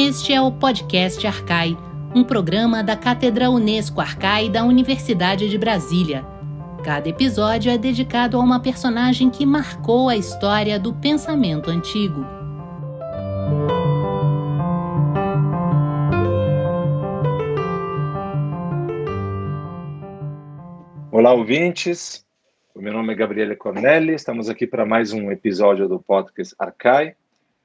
Este é o podcast Arcai, um programa da Cátedra Unesco Arcai da Universidade de Brasília. Cada episódio é dedicado a uma personagem que marcou a história do pensamento antigo. Olá, ouvintes. O meu nome é Gabriele Cornelli. Estamos aqui para mais um episódio do podcast Arcai.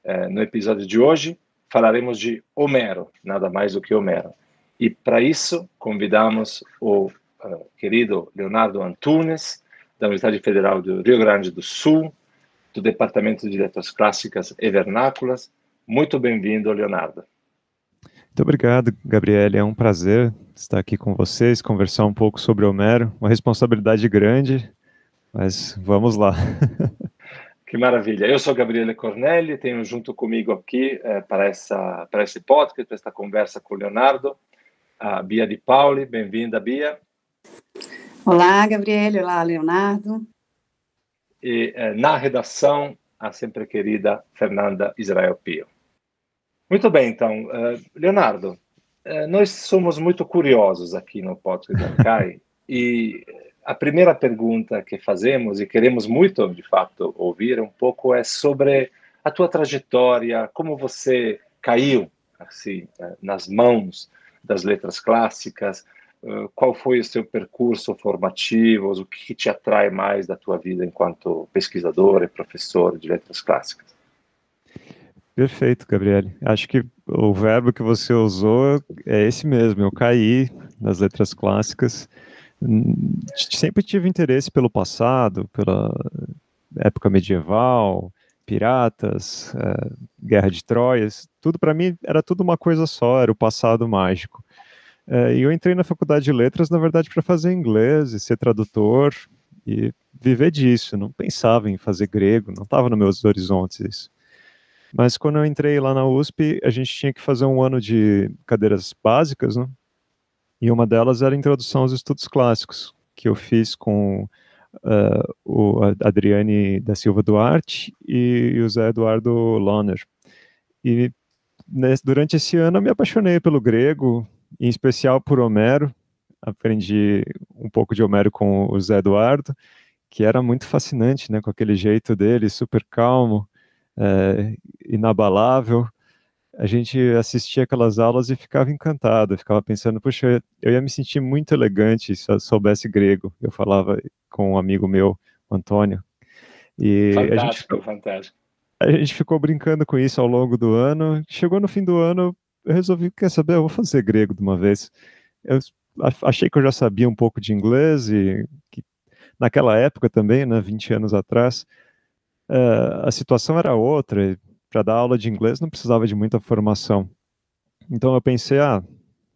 É, no episódio de hoje, falaremos de Homero, nada mais do que Homero. E para isso, convidamos o uh, querido Leonardo Antunes, da Universidade Federal do Rio Grande do Sul, do Departamento de Letras Clássicas e Vernáculas. Muito bem-vindo, Leonardo. Muito obrigado, Gabriele. É um prazer estar aqui com vocês, conversar um pouco sobre Homero. Uma responsabilidade grande, mas vamos lá. Que maravilha. Eu sou Gabriele Cornelli, tenho junto comigo aqui eh, para, essa, para esse podcast, para esta conversa com o Leonardo, a Bia Di Pauli. Bem-vinda, Bia. Olá, Gabriele. Olá, Leonardo. E eh, na redação, a sempre querida Fernanda Israel Pio. Muito bem, então. Uh, Leonardo, nós somos muito curiosos aqui no podcast da CAI e a primeira pergunta que fazemos e queremos muito, de fato, ouvir um pouco é sobre a tua trajetória, como você caiu assim eh, nas mãos das letras clássicas, eh, qual foi o seu percurso formativo, o que te atrai mais da tua vida enquanto pesquisador e professor de letras clássicas? Perfeito, Gabriele. Acho que o verbo que você usou é esse mesmo. Eu caí nas letras clássicas sempre tive interesse pelo passado, pela época medieval, piratas, é, guerra de Troias, tudo para mim era tudo uma coisa só, era o passado mágico. É, e eu entrei na faculdade de letras, na verdade, para fazer inglês e ser tradutor e viver disso. Não pensava em fazer grego, não estava nos meus horizontes isso. Mas quando eu entrei lá na USP, a gente tinha que fazer um ano de cadeiras básicas, né? E uma delas era a introdução aos estudos clássicos, que eu fiz com uh, o Adriane da Silva Duarte e o Zé Eduardo Loner. E nesse, durante esse ano eu me apaixonei pelo grego, em especial por Homero. Aprendi um pouco de Homero com o Zé Eduardo, que era muito fascinante, né, com aquele jeito dele, super calmo, é, inabalável a gente assistia aquelas aulas e ficava encantado, ficava pensando, puxa, eu ia me sentir muito elegante se eu soubesse grego. Eu falava com um amigo meu, Antônio. E fantástico, a gente, ficou, fantástico. A gente ficou brincando com isso ao longo do ano. Chegou no fim do ano, eu resolvi, quer saber, eu vou fazer grego de uma vez. Eu achei que eu já sabia um pouco de inglês e que naquela época também, né, 20 anos atrás, uh, a situação era outra para dar aula de inglês não precisava de muita formação. Então eu pensei, ah,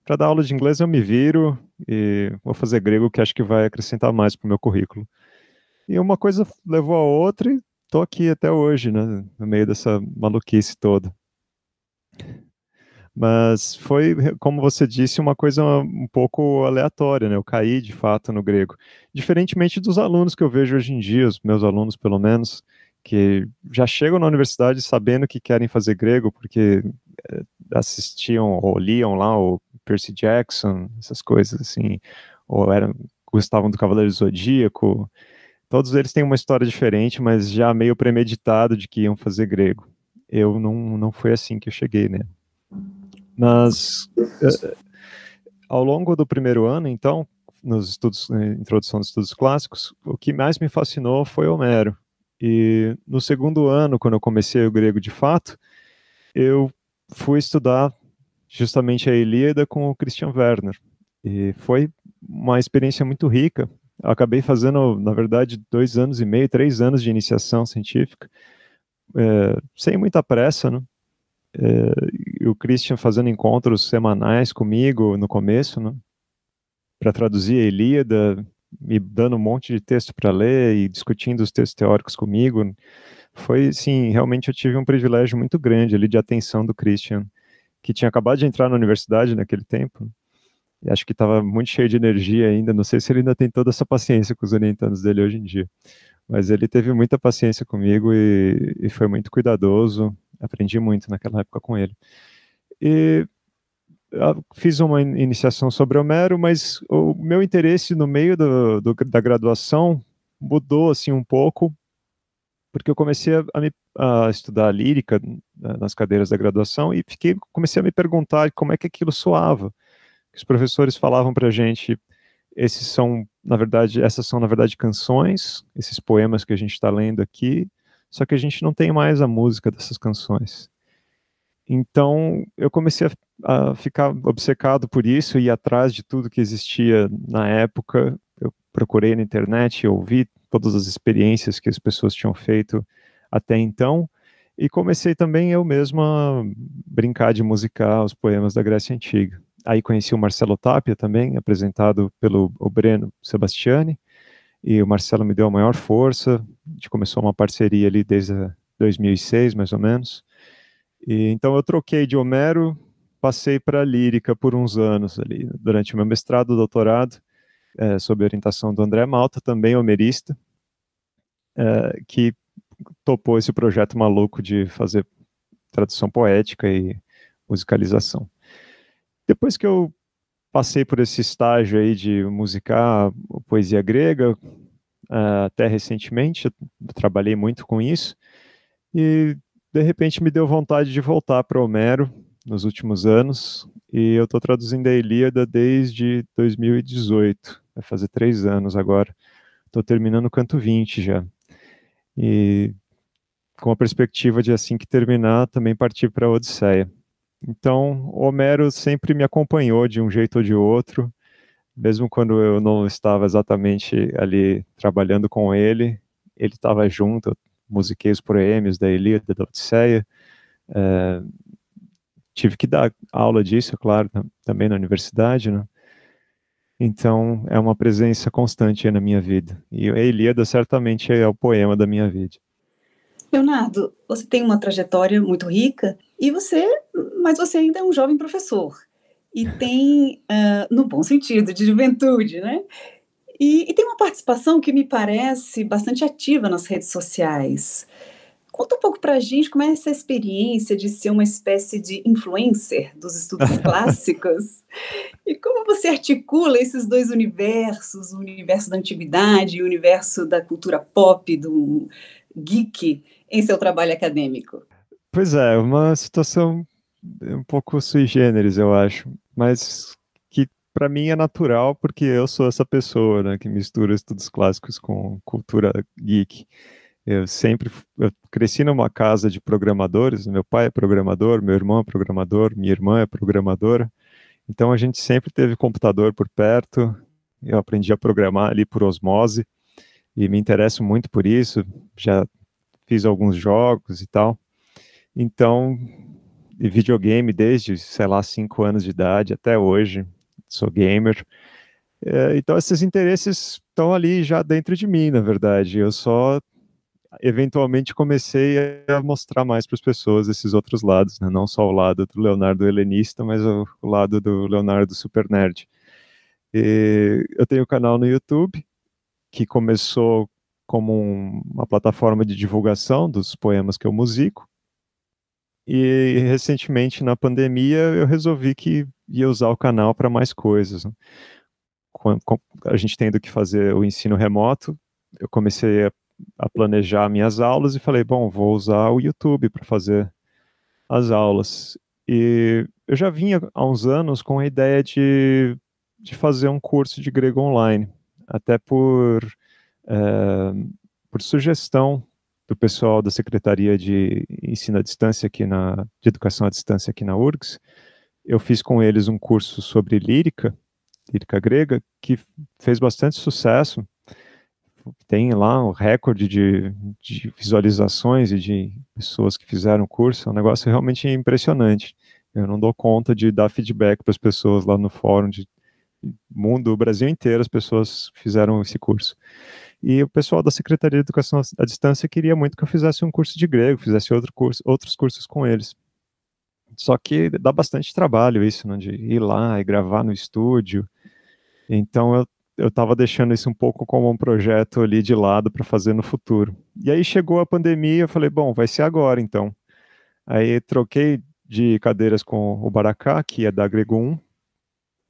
para dar aula de inglês eu me viro e vou fazer grego que acho que vai acrescentar mais para o meu currículo. E uma coisa levou a outra e estou aqui até hoje, né, no meio dessa maluquice toda. Mas foi, como você disse, uma coisa um pouco aleatória, né? Eu caí de fato no grego. Diferentemente dos alunos que eu vejo hoje em dia, os meus alunos pelo menos, que já chegam na universidade sabendo que querem fazer grego, porque eh, assistiam ou liam lá o Percy Jackson, essas coisas assim, ou eram, gostavam do Cavaleiro Zodíaco. Todos eles têm uma história diferente, mas já meio premeditado de que iam fazer grego. Eu não, não foi assim que eu cheguei, né? Mas eh, ao longo do primeiro ano, então, nos estudos, introdução dos estudos clássicos, o que mais me fascinou foi Homero. E no segundo ano, quando eu comecei o grego de fato, eu fui estudar justamente a Ilíada com o Christian Werner. E foi uma experiência muito rica. Eu acabei fazendo, na verdade, dois anos e meio, três anos de iniciação científica, é, sem muita pressa, né? É, o Christian fazendo encontros semanais comigo no começo, né? Para traduzir a Ilíada, me dando um monte de texto para ler e discutindo os textos teóricos comigo. Foi, sim, realmente eu tive um privilégio muito grande ali de atenção do Christian, que tinha acabado de entrar na universidade naquele tempo. E acho que estava muito cheio de energia ainda. Não sei se ele ainda tem toda essa paciência com os orientandos dele hoje em dia. Mas ele teve muita paciência comigo e, e foi muito cuidadoso. Aprendi muito naquela época com ele. E fiz uma iniciação sobre Homero, mas meu interesse no meio do, do, da graduação mudou assim um pouco, porque eu comecei a, me, a, estudar lírica né, nas cadeiras da graduação e fiquei, comecei a me perguntar como é que aquilo soava. Os professores falavam para a gente, esses são, na verdade, essas são na verdade canções, esses poemas que a gente está lendo aqui, só que a gente não tem mais a música dessas canções. Então, eu comecei a, a, ficar obcecado por isso e atrás de tudo que existia na época. Eu procurei na internet, ouvi todas as experiências que as pessoas tinham feito até então, e comecei também eu mesmo a brincar de musicar os poemas da Grécia Antiga. Aí conheci o Marcelo Tapia também, apresentado pelo Breno Sebastiani, e o Marcelo me deu a maior força. A gente começou uma parceria ali desde 2006, mais ou menos. E, então eu troquei de Homero, passei para lírica por uns anos ali, durante meu mestrado, doutorado, é, sob orientação do André Malta, também homerista, é, que topou esse projeto maluco de fazer tradução poética e musicalização. Depois que eu passei por esse estágio aí de musicar poesia grega, uh, até recentemente, trabalhei muito com isso, e de repente me deu vontade de voltar para Homero nos últimos anos, e eu estou traduzindo a Ilíada desde 2018, vai fazer três anos agora, estou terminando o canto 20 já, e com a perspectiva de assim que terminar, também partir para a Odisseia. Então, Homero sempre me acompanhou de um jeito ou de outro, mesmo quando eu não estava exatamente ali trabalhando com ele, ele estava junto, musiquei os poemas da Ilíada, da Odisseia, é, tive que dar aula disso, é claro, também na universidade, né? Então, é uma presença constante na minha vida. E a Ilíada certamente é o poema da minha vida. Leonardo, você tem uma trajetória muito rica e você, mas você ainda é um jovem professor e tem, uh, no bom sentido, de juventude, né? E, e, tem uma participação que me parece bastante ativa nas redes sociais. Conta um pouco para a gente como é essa experiência de ser uma espécie de influencer dos estudos clássicos e como você articula esses dois universos, o universo da antiguidade e o universo da cultura pop, do geek, em seu trabalho acadêmico? Pois é, uma situação um pouco sui generis, eu acho, mas para mim é natural porque eu sou essa pessoa, né, que mistura estudos clássicos com cultura geek. Eu sempre eu cresci numa casa de programadores, meu pai é programador, meu irmão é programador, minha irmã é programadora. Então a gente sempre teve computador por perto. Eu aprendi a programar ali por osmose e me interesso muito por isso. Já fiz alguns jogos e tal. Então, videogame desde, sei lá, cinco anos de idade até hoje, sou gamer. É, então, esses interesses estão ali já dentro de mim, na verdade. Eu só eventualmente comecei a mostrar mais para as pessoas esses outros lados, né? não só o lado do Leonardo helenista, mas o, lado do Leonardo super nerd. E eu tenho um canal no YouTube que começou como um, uma plataforma de divulgação dos poemas que eu musico. E recentemente, na pandemia, eu resolvi que ia usar o canal para mais coisas. Né? a gente tendo que fazer o ensino remoto, eu comecei a, planejar minhas aulas e falei, bom, vou usar o YouTube para fazer as aulas. E eu já vinha há uns anos com a ideia de, de fazer um curso de grego online, até por é, por sugestão do pessoal da Secretaria de Ensino à Distância aqui na, de Educação à Distância aqui na URGS, eu fiz com eles um curso sobre lírica, lírica grega, que fez bastante sucesso. Tem lá um recorde de, de visualizações e de pessoas que fizeram o curso, é um negócio realmente impressionante. Eu não dou conta de dar feedback para as pessoas lá no fórum de mundo, o Brasil inteiro, as pessoas fizeram esse curso. E o pessoal da Secretaria de Educação à Distância queria muito que eu fizesse um curso de grego, fizesse outro curso, outros cursos com eles. Só que dá bastante trabalho isso, né, de ir lá e gravar no estúdio. Então eu eu estava deixando isso um pouco como um projeto ali de lado para fazer no futuro. E aí chegou a pandemia, eu falei, bom, vai ser agora então. Aí troquei de cadeiras com o Baracá, que ia dar grego 1.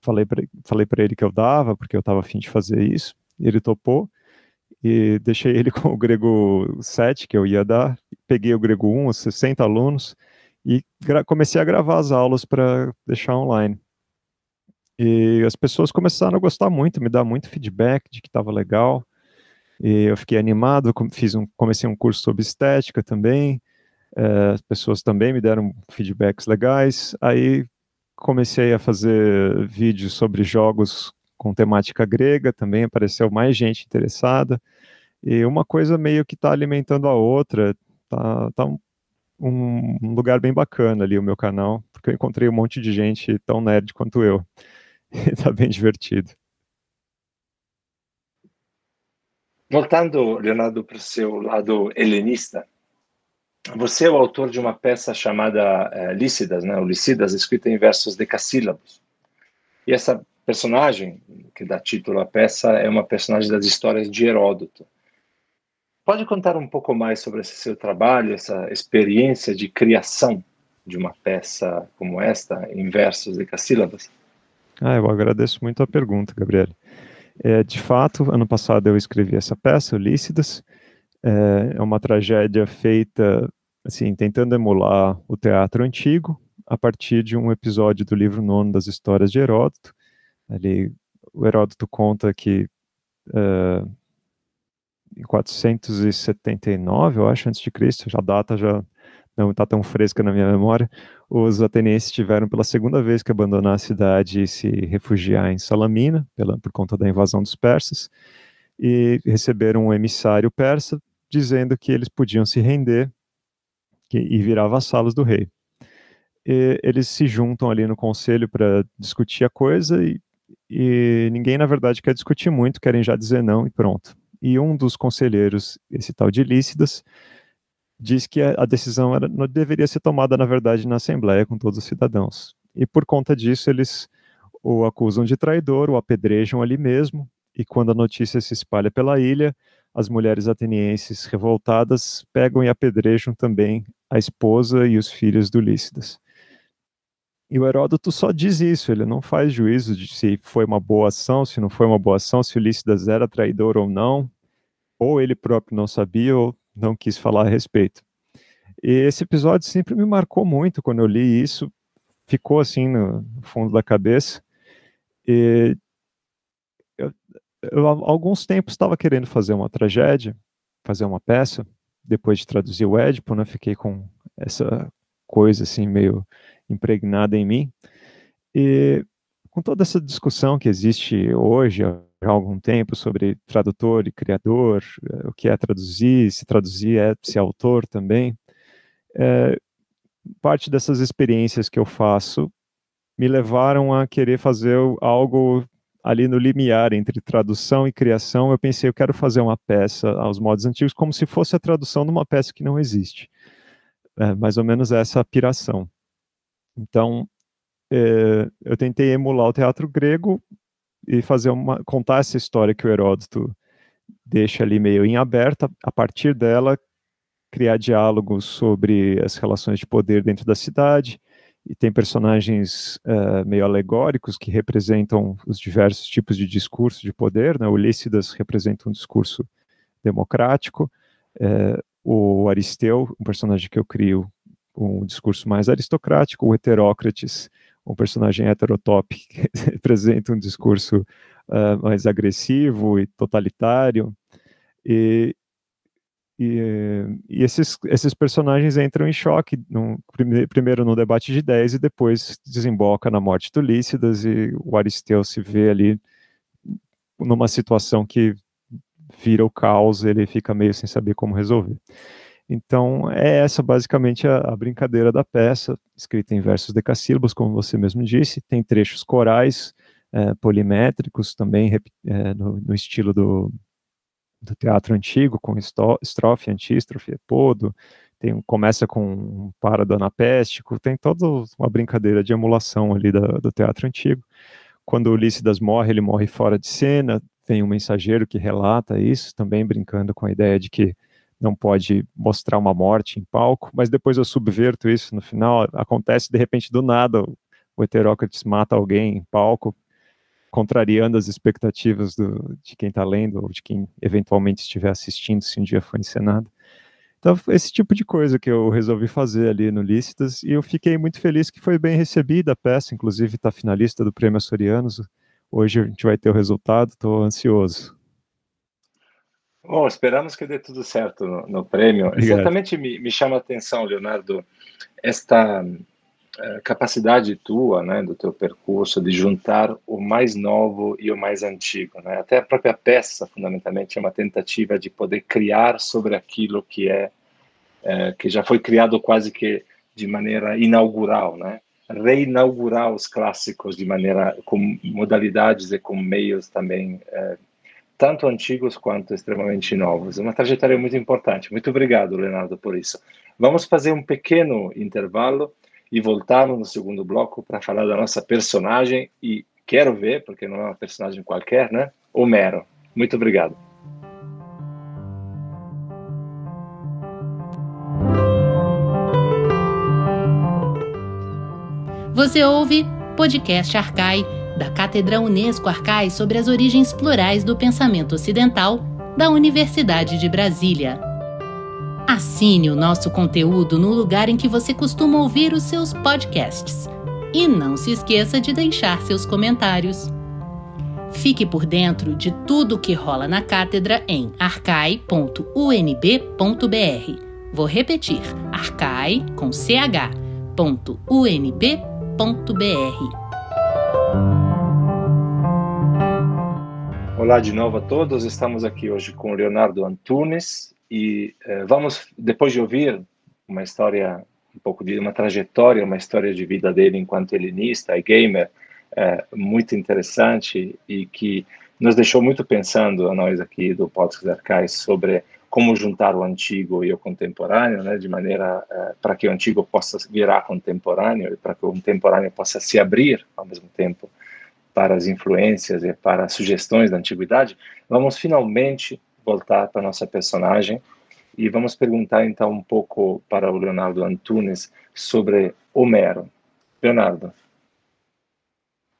Falei para falei ele que eu dava, porque eu estava afim de fazer isso. Ele topou. E deixei ele com o grego 7, que eu ia dar. Peguei o grego 1, os 60 alunos, e comecei a gravar as aulas para deixar online. E as pessoas começaram a gostar muito, me dar muito feedback de que estava legal. E eu fiquei animado, fiz um, comecei um curso sobre estética também. É, as pessoas também me deram feedbacks legais. Aí comecei a fazer vídeos sobre jogos com temática grega, também apareceu mais gente interessada. E uma coisa meio que está alimentando a outra. Tá, tá um, um, lugar bem bacana ali o meu canal, porque eu encontrei um monte de gente tão nerd quanto eu. Está bem divertido. Voltando, Leonardo, para o seu lado helenista, você é o autor de uma peça chamada uh, Lícidas, né? O Lícidas, escrita em versos decassílabos. E essa personagem, que dá título à peça, é uma personagem das histórias de Heródoto. Pode contar um pouco mais sobre esse seu trabalho, essa experiência de criação de uma peça como esta, em versos decassílabos? Ah, eu agradeço muito a pergunta, Gabriel. É, de fato, ano passado eu escrevi essa peça, Ulícidas. É, é uma tragédia feita, assim, tentando emular o teatro antigo, a partir de um episódio do livro nono das Histórias de Heródoto. Ali, o Heródoto conta que é, em 479, eu acho, antes de Cristo, a data já não está tão fresca na minha memória, os atenienses tiveram pela segunda vez que abandonar a cidade e se refugiar em Salamina, pela, por conta da invasão dos persas, e receberam um emissário persa dizendo que eles podiam se render que, e virar vassalos do rei. E eles se juntam ali no conselho para discutir a coisa e, e ninguém, na verdade, quer discutir muito, querem já dizer não e pronto. E um dos conselheiros, esse tal de Lícidas, diz que a decisão era, não deveria ser tomada, na verdade, na Assembleia com todos os cidadãos. E por conta disso, eles o acusam de traidor, o apedrejam ali mesmo, e quando a notícia se espalha pela ilha, as mulheres atenienses revoltadas pegam e apedrejam também a esposa e os filhos do Lícidas. E o Heródoto só diz isso, ele não faz juízo de se foi uma boa ação, se não foi uma boa ação, se Lícidas era traidor ou não, ou ele próprio não sabia, ou não quis falar a respeito. E esse episódio sempre me marcou muito quando eu li isso, ficou assim no fundo da cabeça. E eu, eu há alguns tempos estava querendo fazer uma tragédia, fazer uma peça, depois de traduzir o Édipo, né, fiquei com essa coisa assim meio impregnada em mim. E com toda essa discussão que existe hoje, há algum tempo sobre tradutor e criador, eh, o que é traduzir, se traduzir é ser autor também. É, parte dessas experiências que eu faço me levaram a querer fazer algo ali no limiar entre tradução e criação. Eu pensei, eu quero fazer uma peça aos modos antigos como se fosse a tradução de uma peça que não existe. É, mais ou menos essa piração. Então, é, eu tentei emular o teatro grego e fazer uma contar essa história que o Heródoto deixa ali meio em aberta, a partir dela criar diálogos sobre as relações de poder dentro da cidade e tem personagens uh, meio alegóricos que representam os diversos tipos de discurso de poder, né? O Lícidas representa um discurso democrático, uh, o Aristeu, um personagem que eu crio, um discurso mais aristocrático, o Heterócrates um personagem heterotop que representa um discurso uh, mais agressivo e totalitário. E, e, e, esses, esses personagens entram em choque, no, primeiro no debate de ideias e depois desemboca na morte do Lícidas e o Aristeu se vê ali numa situação que vira o caos, ele fica meio sem saber como resolver. Então, é essa basicamente a, a, brincadeira da peça, escrita em versos decassílabos, como você mesmo disse, tem trechos corais, é, polimétricos também, é, no, no, estilo do, do teatro antigo, com estrofe, antístrofe, epodo, tem, começa com um parado anapéstico, tem toda uma brincadeira de emulação ali da, do teatro antigo. Quando Ulisses morre, ele morre fora de cena, tem um mensageiro que relata isso, também brincando com a ideia de que não pode mostrar uma morte em palco, mas depois eu subverto isso no final, acontece de repente do nada, o heterócrates mata alguém em palco, contrariando as expectativas do, de quem está lendo ou de quem eventualmente estiver assistindo, se um dia for encenado. Então, esse tipo de coisa que eu resolvi fazer ali no Lícitas, e eu fiquei muito feliz que foi bem recebida a peça, inclusive está finalista do Prêmio Açorianos. Hoje a gente vai ter o resultado, estou ansioso. Bom, esperamos que dê tudo certo no, no prêmio. Obrigado. Exatamente me, me, chama a atenção, Leonardo, esta uh, capacidade tua, né, do teu percurso, de juntar o mais novo e o mais antigo. Né? Até a própria peça, fundamentalmente, é uma tentativa de poder criar sobre aquilo que é, uh, que já foi criado quase que de maneira inaugural, né? Reinaugurar os clássicos de maneira com modalidades e com meios também uh, tanto antigos quanto extremamente novos. É uma trajetória muito importante. Muito obrigado, Leonardo, por isso. Vamos fazer um pequeno intervalo e voltarmos no segundo bloco para falar da nossa personagem e quero ver, porque não é uma personagem qualquer, né? Homero. Muito obrigado. Você ouve Podcast Arcai da Cátedra Unesco Arcais sobre as origens plurais do pensamento ocidental da Universidade de Brasília. Assine o nosso conteúdo no lugar em que você costuma ouvir os seus podcasts. E não se esqueça de deixar seus comentários. Fique por dentro de tudo o que rola na cátedra em arcai.unb.br. Vou repetir: arcai com. Olá de novo a todos. Estamos aqui hoje com Leonardo Antunes e eh, vamos, depois de ouvir uma história, um pouco de uma trajetória, uma história de vida dele enquanto helenista e gamer, eh, muito interessante e que nos deixou muito pensando a nós aqui do Podcast Arcais sobre como juntar o antigo e o contemporâneo, né, de maneira eh, para que o antigo possa virar contemporâneo e para que o contemporâneo possa se abrir ao mesmo tempo para as influências e para as sugestões da antiguidade, vamos finalmente voltar para a nossa personagem e vamos perguntar então um pouco para o Leonardo Antunes sobre Homero. Leonardo,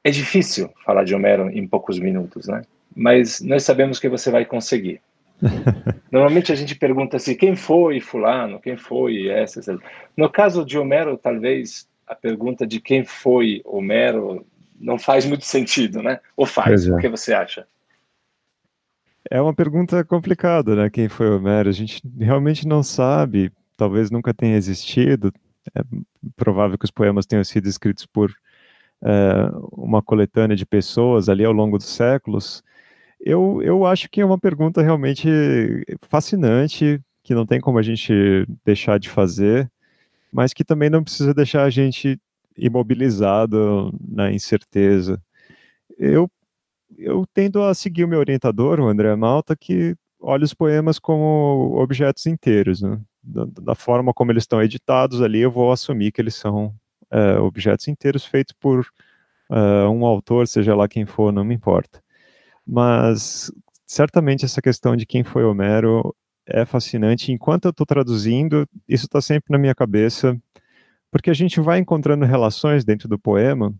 é difícil falar de Homero em poucos minutos, né? Mas nós sabemos que você vai conseguir. Normalmente a gente pergunta assim, quem foi fulano, quem foi essa, No caso de Homero, talvez a pergunta de quem foi Homero não faz muito sentido, né? Ou faz? É. O que você acha? É uma pergunta complicada, né? Quem foi Homero? A gente realmente não sabe, talvez nunca tenha existido. É provável que os poemas tenham sido escritos por é, uma coletânea de pessoas ali ao longo dos séculos. Eu, eu acho que é uma pergunta realmente fascinante, que não tem como a gente deixar de fazer, mas que também não precisa deixar a gente imobilizado na incerteza. Eu, eu tendo a seguir o meu orientador, o André Malta, que olha os poemas como objetos inteiros. Né? Da, da, forma como eles estão editados ali, eu vou assumir que eles são é, objetos inteiros feitos por é, um autor, seja lá quem for, não me importa. Mas certamente essa questão de quem foi Homero é fascinante. Enquanto eu estou traduzindo, isso está sempre na minha cabeça porque a gente vai encontrando relações dentro do poema,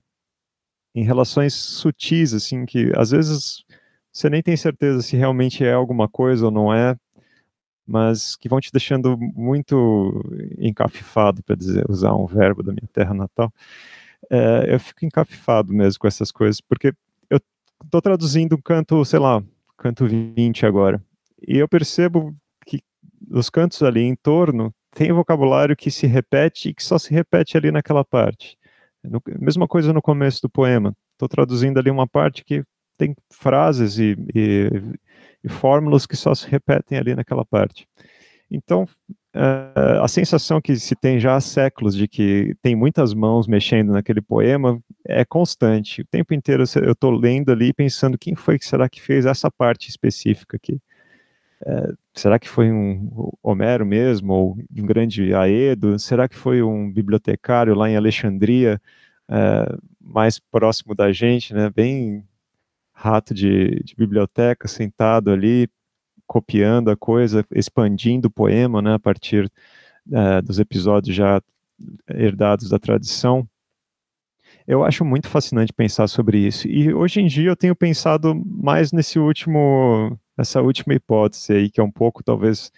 em relações sutis, assim, que às vezes você nem tem certeza se realmente é alguma coisa ou não é, mas que vão te deixando muito encafifado, para usar um verbo da minha terra natal. É, eu fico encafifado mesmo com essas coisas, porque eu estou traduzindo um canto, sei lá, canto 20 agora, e eu percebo que os cantos ali em torno tem vocabulário que se repete e que só se repete ali naquela parte. No, mesma coisa no começo do poema. Estou traduzindo ali uma parte que tem frases e, e, e, fórmulas que só se repetem ali naquela parte. Então, uh, a sensação que se tem já há séculos de que tem muitas mãos mexendo naquele poema é constante. O tempo inteiro eu estou lendo ali pensando quem foi que será que fez essa parte específica aqui. É, será que foi um Homero mesmo, ou um grande Aedo? Será que foi um bibliotecário lá em Alexandria, é, mais próximo da gente, né? Bem rato de, de biblioteca, sentado ali, copiando a coisa, expandindo o poema, né, a partir uh, dos episódios já herdados da tradição. Eu acho muito fascinante pensar sobre isso. E hoje em dia eu tenho pensado mais nesse último, essa última hipótese aí, que é um pouco talvez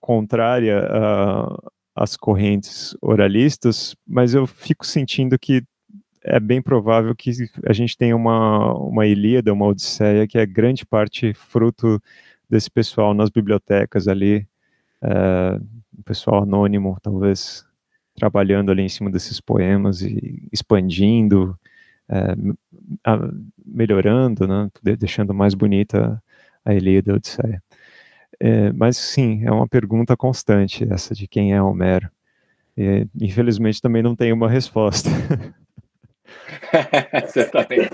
contrária às correntes oralistas, mas eu fico sentindo que é bem provável que a gente tenha uma, uma Ilíada, uma Odisseia, que é grande parte fruto desse pessoal nas bibliotecas ali, é, pessoal anônimo, talvez trabalhando ali em cima desses poemas e expandindo, é, a, melhorando, né, deixando mais bonita a Ilíada e a Odisseia. É, mas sim, é uma pergunta constante essa de quem é Homero. E, infelizmente também não tem uma resposta. Certamente.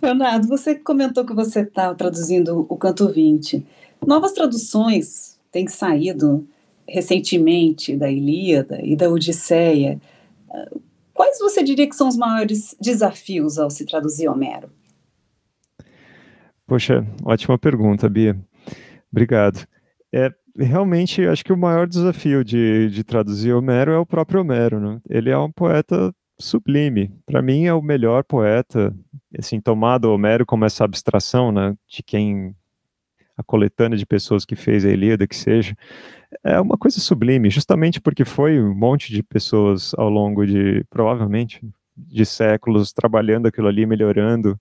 Leonardo, você comentou que você está traduzindo o Canto 20. Novas traduções têm saído recentemente da Ilíada e da Odisseia. Quais você diria que são os maiores desafios ao se traduzir Homero? Poxa, ótima pergunta, Bia. Obrigado. É, realmente, acho que o maior desafio de, de traduzir Homero é o próprio Homero. Né? Ele é um poeta sublime. Para mim é o melhor poeta, assim, tomado Homero como essa abstração, né, de quem a coletânea de pessoas que fez a Ilíada, que seja, é uma coisa sublime, justamente porque foi um monte de pessoas ao longo de, provavelmente, de séculos, trabalhando aquilo ali, melhorando,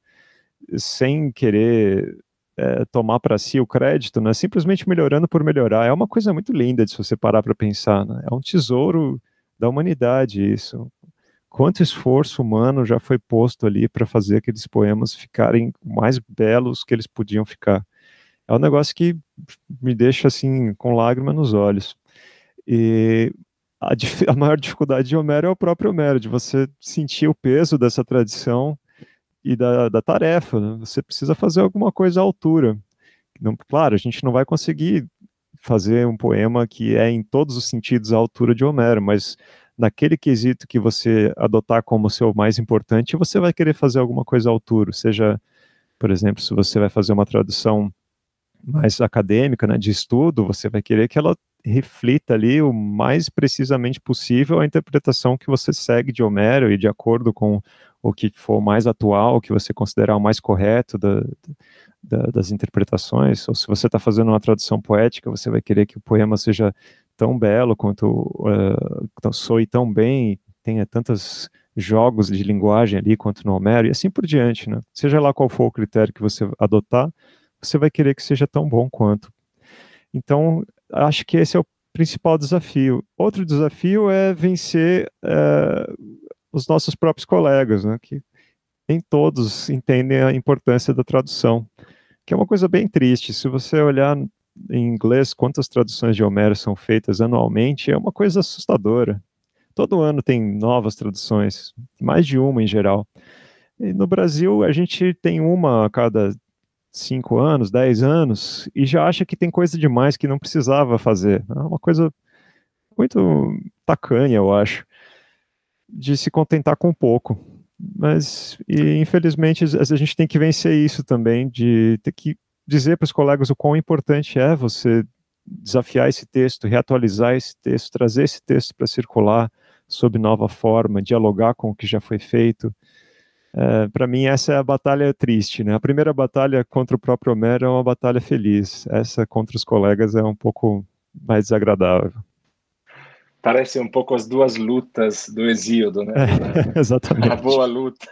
sem querer é, tomar para si o crédito, né, simplesmente melhorando por melhorar. É uma coisa muito linda de se você parar para pensar, né? é um tesouro da humanidade isso quanto esforço humano já foi posto ali para fazer aqueles poemas ficarem mais belos que eles podiam ficar. É um negócio que me deixa assim com lágrima nos olhos. E a, a maior dificuldade de Homero é o próprio Homero, de você sentir o peso dessa tradição e da, da tarefa. Né? Você precisa fazer alguma coisa à altura. Não, claro, a gente não vai conseguir fazer um poema que é em todos os sentidos à altura de Homero, mas naquele quesito que você adotar como seu mais importante, você vai querer fazer alguma coisa à altura, seja, por exemplo, se você vai fazer uma tradução mais acadêmica, né, de estudo, você vai querer que ela reflita ali o mais precisamente possível a interpretação que você segue de Homero e de acordo com o que for mais atual, o que você considerar o mais correto da, da, das interpretações, ou se você está fazendo uma tradução poética, você vai querer que o poema seja tão belo, quanto uh, soe tão bem, tenha tantos jogos de linguagem ali quanto no Homero, e assim por diante, né? Seja lá qual for o critério que você adotar, você vai querer que seja tão bom quanto. Então, acho que esse é o principal desafio. Outro desafio é vencer uh, os nossos próprios colegas, né? Que nem todos entendem a importância da tradução, que é uma coisa bem triste. Se você olhar em inglês, quantas traduções de Homero são feitas anualmente, é uma coisa assustadora. Todo ano tem novas traduções, mais de uma em geral. E no Brasil, a gente tem uma a cada cinco anos, dez anos, e já acha que tem coisa demais que não precisava fazer. É uma coisa muito tacanha, eu acho, de se contentar com pouco. Mas, e, infelizmente, a gente tem que vencer isso também, de ter que dizer para os colegas o quão importante é você desafiar esse texto, reatualizar esse texto, trazer esse texto para circular sob nova forma, dialogar com o que já foi feito. É, para mim, essa é a batalha triste. Né? A primeira batalha contra o próprio Homero é uma batalha feliz. Essa contra os colegas é um pouco mais desagradável parece um pouco as duas lutas do Exíodo, né? É, exatamente. A boa luta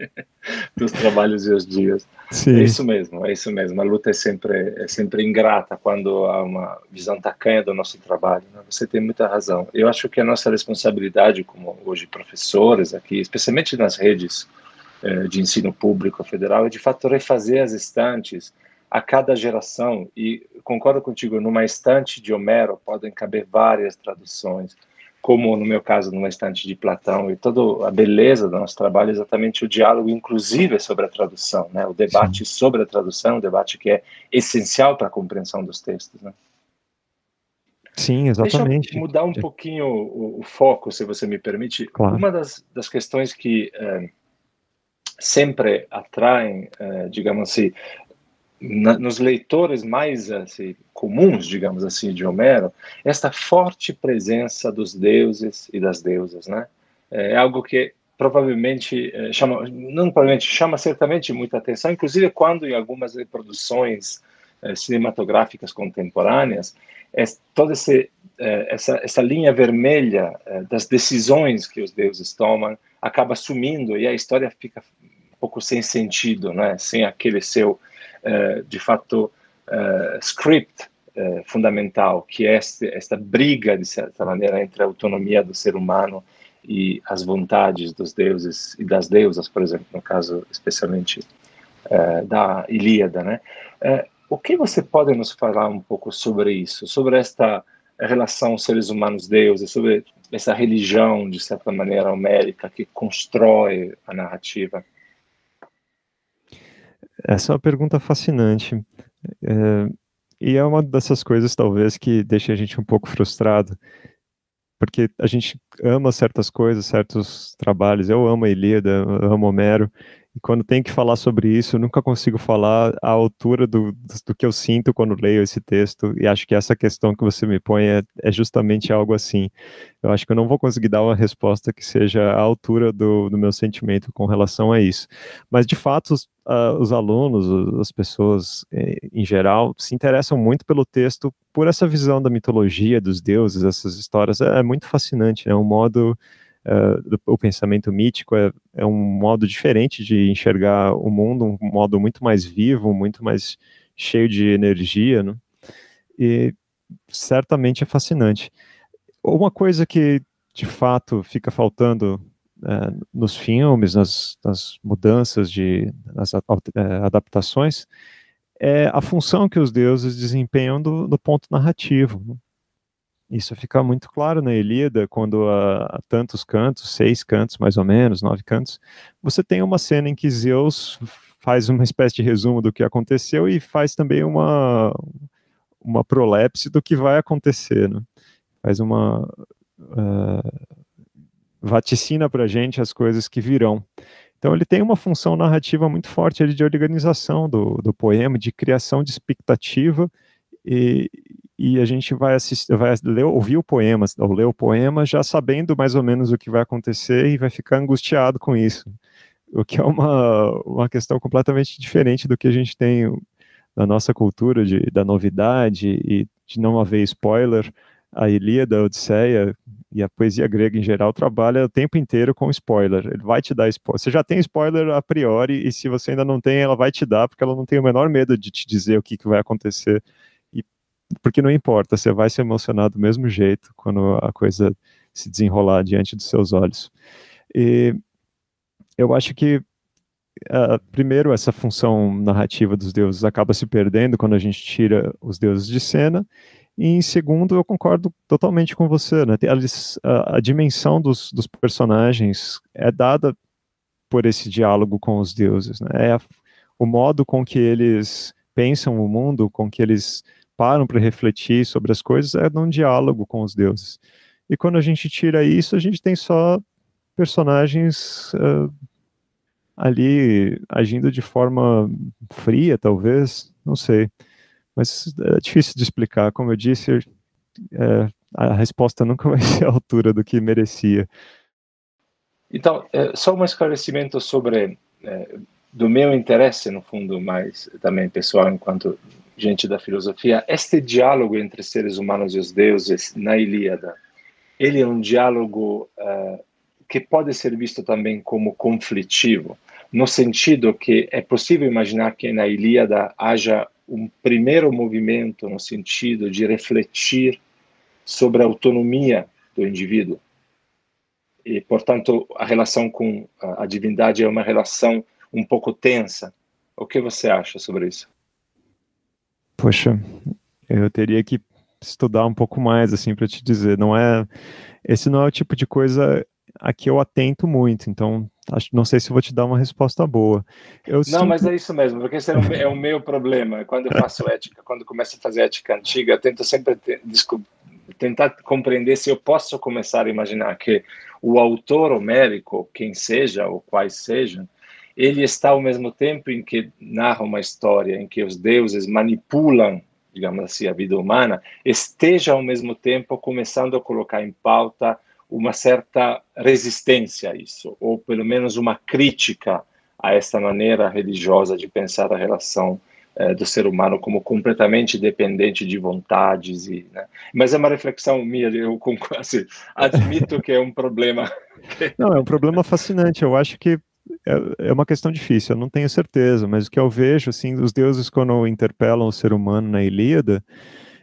dos trabalhos e os dias. Sim. É isso mesmo, é isso mesmo. A luta é sempre é sempre ingrata quando há uma visão tacanha do nosso trabalho. Né? Você tem muita razão. Eu acho que a nossa responsabilidade, como hoje professores aqui, especialmente nas redes eh, de ensino público federal, é de fato refazer as estantes a cada geração, e concordo contigo, numa estante de Homero podem caber várias traduções, como no meu caso, numa estante de Platão, e toda a beleza do nosso trabalho é exatamente o diálogo, inclusive, sobre a tradução, né? o debate Sim. sobre a tradução, um debate que é essencial para a compreensão dos textos. Né? Sim, exatamente. Deixa eu mudar um pouquinho o, o foco, se você me permite. Claro. Uma das, das questões que eh, sempre atraem, eh, digamos assim, na, nos leitores mais assim, comuns, digamos assim, de Homero, esta forte presença dos deuses e das deusas, né? É algo que provavelmente é, chama, não provavelmente chama certamente muita atenção, inclusive quando em algumas reproduções é, cinematográficas contemporâneas, é, toda esse, é, essa, essa linha vermelha é, das decisões que os deuses tomam acaba sumindo e a história fica um pouco sem sentido, né? Sem aquele seu de fato, uh, script uh, fundamental, que é esta briga, de certa maneira, entre a autonomia do ser humano e as vontades dos deuses e das deusas, por exemplo, no caso especialmente da Ilíada, né? o que você pode nos falar um pouco sobre isso, sobre esta relação seres humanos-deuses, sobre essa religião, de certa maneira, homérica, que constrói a narrativa? Essa é uma pergunta fascinante. É, e é uma dessas coisas, talvez, que deixa a gente um pouco frustrado, porque a gente ama certas coisas, certos trabalhos. Eu amo a Ilíada, eu amo Homero, e quando tem que falar sobre isso, eu nunca consigo falar à altura do, do que eu sinto quando leio esse texto, e acho que essa questão que você me põe é, é justamente algo assim. Eu acho que eu não vou conseguir dar uma resposta que seja à altura do, do meu sentimento com relação a isso. Mas, de fato, os, uh, os alunos, as pessoas eh, em geral, se interessam muito pelo texto por essa visão da mitologia, dos deuses, essas histórias. É, é muito fascinante, é um modo uh, o pensamento mítico é, é, um modo diferente de enxergar o mundo, um modo muito mais vivo, muito mais cheio de energia, né? e certamente é fascinante. Uma coisa que de fato fica faltando uh, nos filmes, nas, nas, mudanças de, nas uh, adaptações, é a função que os deuses desempenham do, do ponto narrativo. Isso fica muito claro na Ilíada, quando há tantos cantos, seis cantos mais ou menos, nove cantos, você tem uma cena em que Zeus faz uma espécie de resumo do que aconteceu e faz também uma, uma prolepse do que vai acontecer, né? faz uma uh, vaticina para a gente as coisas que virão. Então ele tem uma função narrativa muito forte de organização do, do poema, de criação de expectativa e, e a gente vai assistir, vai ler, ouvir o poema, ou ler o poema já sabendo mais ou menos o que vai acontecer e vai ficar angustiado com isso. O que é uma, uma questão completamente diferente do que a gente tem na nossa cultura de, da novidade e de não haver spoiler. A Ilíada, a Odisseia e a poesia grega em geral trabalha o tempo inteiro com spoiler. Ele vai te dar spoiler. Você já tem spoiler a priori, e se você ainda não tem, ela vai te dar, porque ela não tem o menor medo de te dizer o que, que vai acontecer porque não importa, você vai se emocionar do mesmo jeito quando a coisa se desenrolar diante dos seus olhos. E eu acho que, uh, primeiro, essa função narrativa dos deuses acaba se perdendo quando a gente tira os deuses de cena, e em segundo, eu concordo totalmente com você, né? A, a dimensão dos, dos, personagens é dada por esse diálogo com os deuses, né? É a, o modo com que eles pensam o mundo, com que eles param para refletir sobre as coisas é num diálogo com os deuses. E quando a gente tira isso, a gente tem só personagens uh, ali agindo de forma fria, talvez, não sei. Mas é difícil de explicar. Como eu disse, é, a resposta nunca vai ser a altura do que merecia. Então, é, só um esclarecimento sobre é, do meu interesse, no fundo, mais também pessoal, enquanto gente da filosofia, este diálogo entre seres humanos e os deuses na Ilíada, ele é um diálogo uh, que pode ser visto também como conflitivo, no sentido que é possível imaginar que na Ilíada haja um primeiro movimento no sentido de refletir sobre a autonomia do indivíduo. E, portanto, a relação com a divindade é uma relação um pouco tensa. O que você acha sobre isso? Poxa, eu teria que estudar um pouco mais, assim, para te dizer. Não é, esse não é o tipo de coisa a que eu atento muito. Então, acho, não sei se vou te dar uma resposta boa. Eu não, sinto... mas é isso mesmo, porque esse é o, é o meu problema. Quando eu faço ética, quando começo a fazer ética antiga, eu tento sempre tentar compreender se eu posso começar a imaginar que o autor homérico, quem seja ou quais sejam, ele está ao mesmo tempo em que narra uma história em que os deuses manipulam, digamos assim, a vida humana, esteja ao mesmo tempo começando a colocar em pauta uma certa resistência a isso, ou pelo menos uma crítica a esta maneira religiosa de pensar a relação eh, do ser humano como completamente dependente de vontades e né? mas é uma reflexão minha eu assim, admito que é um problema não é um problema fascinante eu acho que é, é uma questão difícil eu não tenho certeza mas o que eu vejo assim os deuses quando interpelam o ser humano na Ilíada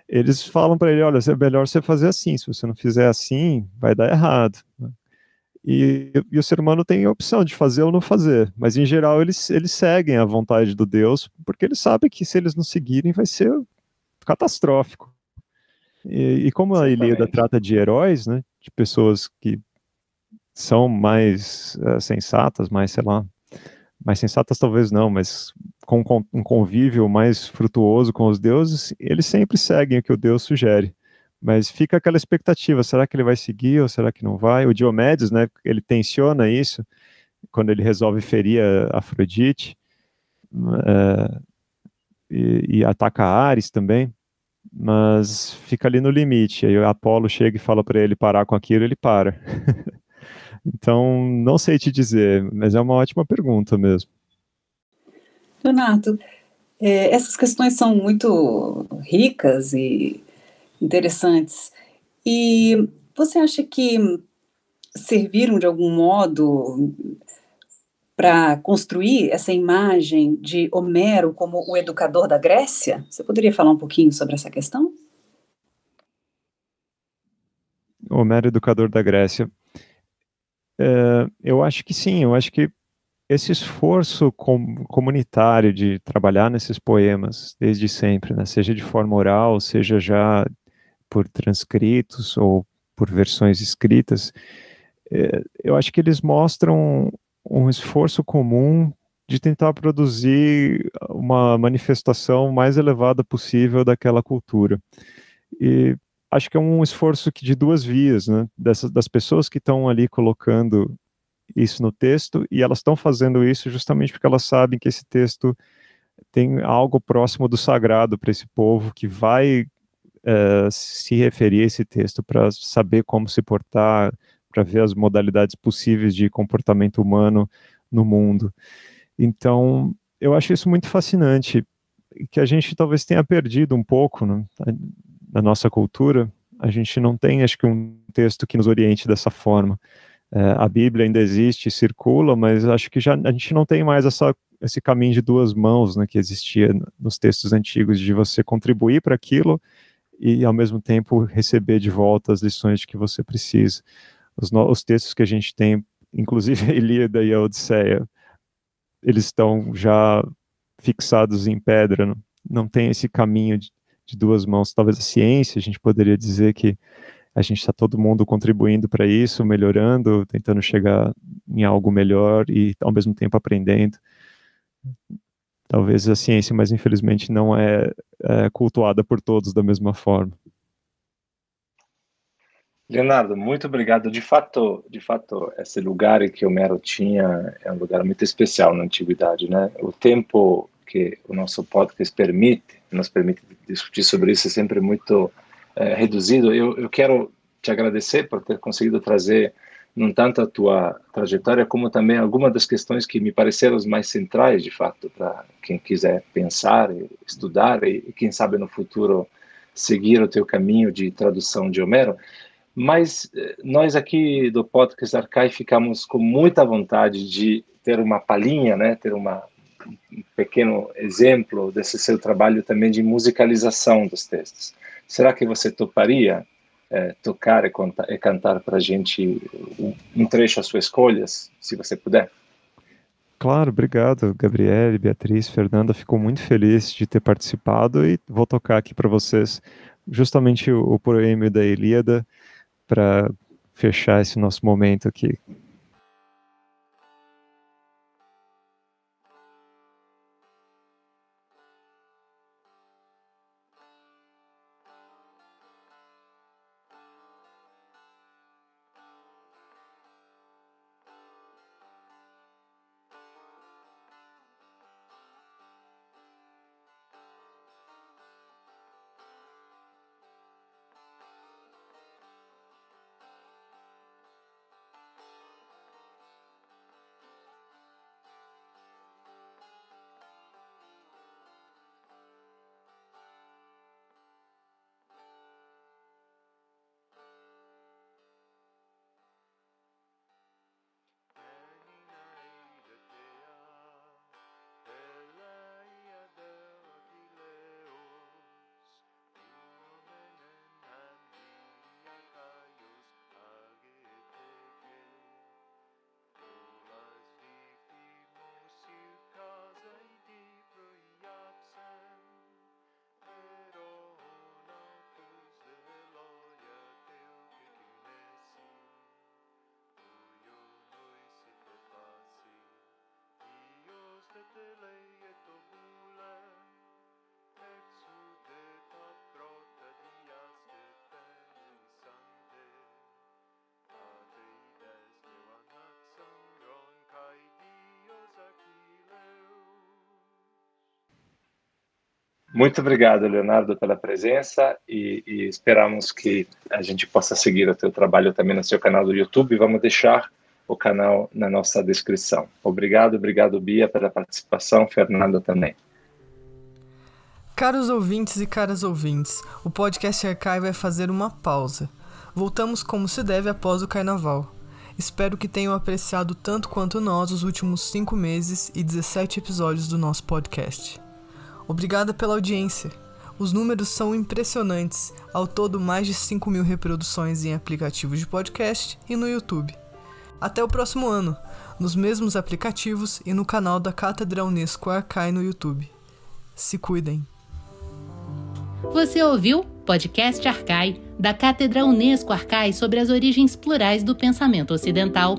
eles falam para ele olha é melhor você fazer assim se você não fizer assim vai dar errado? E, e, o ser humano tem a opção de fazer ou não fazer, mas em geral eles, eles seguem a vontade do Deus, porque eles sabem que se eles não seguirem vai ser catastrófico. E, e como a Ilíada trata de heróis, né, de pessoas que são mais uh, sensatas, mais, sei lá, mais sensatas talvez não, mas com, um convívio mais frutuoso com os deuses, eles sempre seguem o que o Deus sugere. Mas fica aquela expectativa, será que ele vai seguir ou será que não vai? O Diomedes, né, ele tensiona isso quando ele resolve ferir a Afrodite é, e, e, ataca Ares também, mas fica ali no limite. Aí o Apolo chega e fala para ele parar com aquilo, ele para. então, não sei te dizer, mas é uma ótima pergunta mesmo. Leonardo, é, essas questões são muito ricas e interessantes. E você acha que serviram de algum modo para construir essa imagem de Homero como o educador da Grécia? Você poderia falar um pouquinho sobre essa questão? Homero, educador da Grécia. É, eu acho que sim, eu acho que esse esforço com, comunitário de trabalhar nesses poemas desde sempre, né, seja de forma oral, seja já por transcritos ou por versões escritas, é, eu acho que eles mostram um esforço comum de tentar produzir uma manifestação mais elevada possível daquela cultura. E acho que é um esforço de duas vias, né? Dessas, das pessoas que estão ali colocando isso no texto, e elas estão fazendo isso justamente porque elas sabem que esse texto tem algo próximo do sagrado para esse povo que vai uh, se referir a esse texto para saber como se portar, para ver as modalidades possíveis de comportamento humano no mundo. Então, eu acho isso muito fascinante, que a gente talvez tenha perdido um pouco né, na nossa cultura. A gente não tem, acho que, um texto que nos oriente dessa forma. É, a Bíblia ainda existe, circula, mas acho que já a gente não tem mais essa, esse caminho de duas mãos né, que existia nos textos antigos, de você contribuir para aquilo e ao mesmo tempo receber de volta as lições que você precisa. Os, os textos que a gente tem, inclusive a Ilíada e a Odisseia, eles estão já fixados em pedra, não, não tem esse caminho de, de duas mãos. Talvez a ciência, a gente poderia dizer que a gente está todo mundo contribuindo para isso, melhorando, tentando chegar em algo melhor e ao mesmo tempo aprendendo talvez a ciência, mas infelizmente não é, é cultuada por todos da mesma forma. Leonardo, muito obrigado. De fato, de fato, esse lugar que Homero tinha é um lugar muito especial na antiguidade, né? O tempo que o nosso podcast permite, nos permite discutir sobre isso é sempre muito é, reduzido. Eu, eu quero te agradecer por ter conseguido trazer não tanto a tua trajetória, como também algumas das questões que me pareceram as mais centrais, de fato, para quem quiser pensar, estudar e, quem sabe, no futuro, seguir o teu caminho de tradução de Homero. Mas eh, nós aqui do Podcast Arcai ficamos com muita vontade de ter uma palhinha, né, ter uma, um pequeno exemplo desse seu trabalho também de musicalização dos textos. Será que você toparia é, tocar e, e cantar para a gente um trecho às suas escolhas, se você puder. Claro, obrigado, Gabriele, Beatriz, Fernanda. Fico muito feliz de ter participado e vou tocar aqui para vocês justamente o, o poema da Ilíada para fechar esse nosso momento aqui. Muito obrigado, Leonardo, pela presença e, e esperamos que a gente possa seguir o seu trabalho também no seu canal do YouTube. Vamos deixar o canal na nossa descrição. Obrigado, obrigado, Bia, pela participação, Fernanda também. Caros ouvintes e caras ouvintes, o podcast Archive vai fazer uma pausa. Voltamos como se deve após o carnaval. Espero que tenham apreciado tanto quanto nós os últimos 5 meses e 17 episódios do nosso podcast. Obrigada pela audiência. Os números são impressionantes, ao todo mais de 5 mil reproduções em aplicativos de podcast e no YouTube. Até o próximo ano, nos mesmos aplicativos e no canal da Cátedra Unesco Arcai no YouTube. Se cuidem. Você ouviu Podcast Arcai, da Cátedra Unesco Arcai sobre as origens plurais do pensamento ocidental.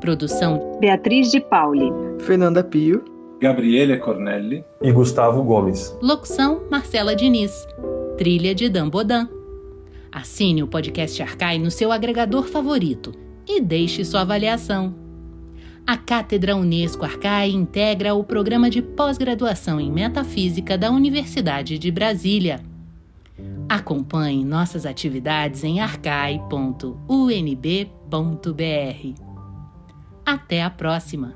Produção Beatriz de Pauli, Fernanda Pio, Gabriele Cornelli e Gustavo Gomes. Locução Marcela Diniz. Trilha de Dan Bodan. Assine o podcast Arcai no seu agregador favorito e deixe sua avaliação. A Cátedra Unesco Arcai integra o programa de pós-graduação em Metafísica da Universidade de Brasília. Acompanhe nossas atividades em arcai.unb.br. Até a próxima!